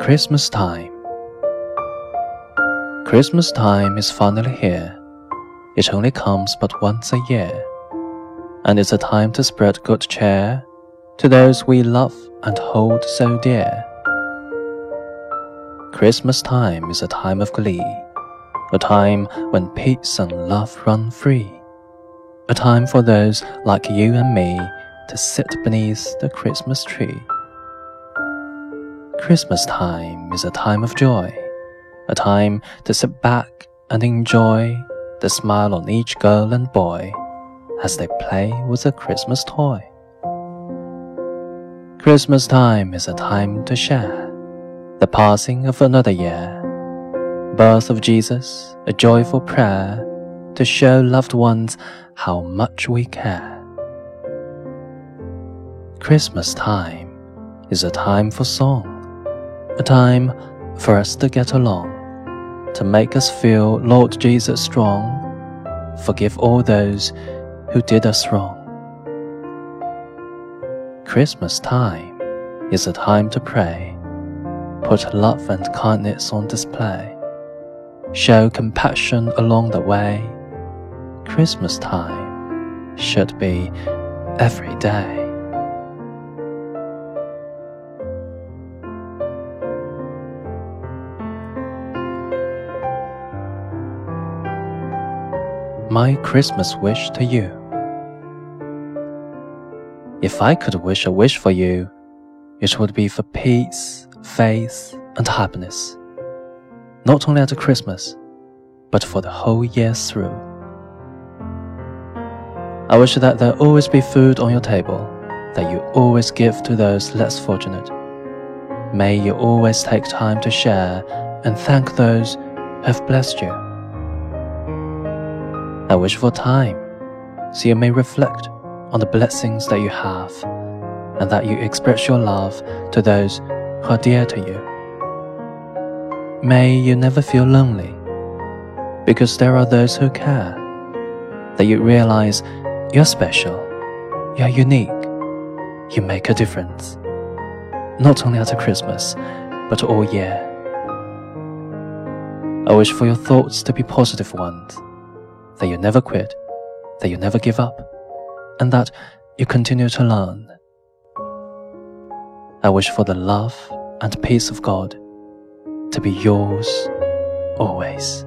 Christmas time. Christmas time is finally here. It only comes but once a year, and it's a time to spread good cheer to those we love and hold so dear. Christmas time is a time of glee, a time when peace and love run free, a time for those like you and me to sit beneath the Christmas tree. Christmas time is a time of joy, a time to sit back and enjoy the smile on each girl and boy as they play with a Christmas toy. Christmas time is a time to share the passing of another year, birth of Jesus, a joyful prayer to show loved ones how much we care. Christmas time is a time for song a time for us to get along, to make us feel Lord Jesus strong, forgive all those who did us wrong. Christmas time is a time to pray, put love and kindness on display, show compassion along the way. Christmas time should be every day. My Christmas wish to you. If I could wish a wish for you, it would be for peace, faith, and happiness, not only at Christmas, but for the whole year through. I wish that there always be food on your table, that you always give to those less fortunate. May you always take time to share and thank those who have blessed you. I wish for time, so you may reflect on the blessings that you have, and that you express your love to those who are dear to you. May you never feel lonely, because there are those who care, that you realize you're special, you're unique, you make a difference, not only at Christmas, but all year. I wish for your thoughts to be positive ones that you never quit, that you never give up, and that you continue to learn. I wish for the love and peace of God to be yours always.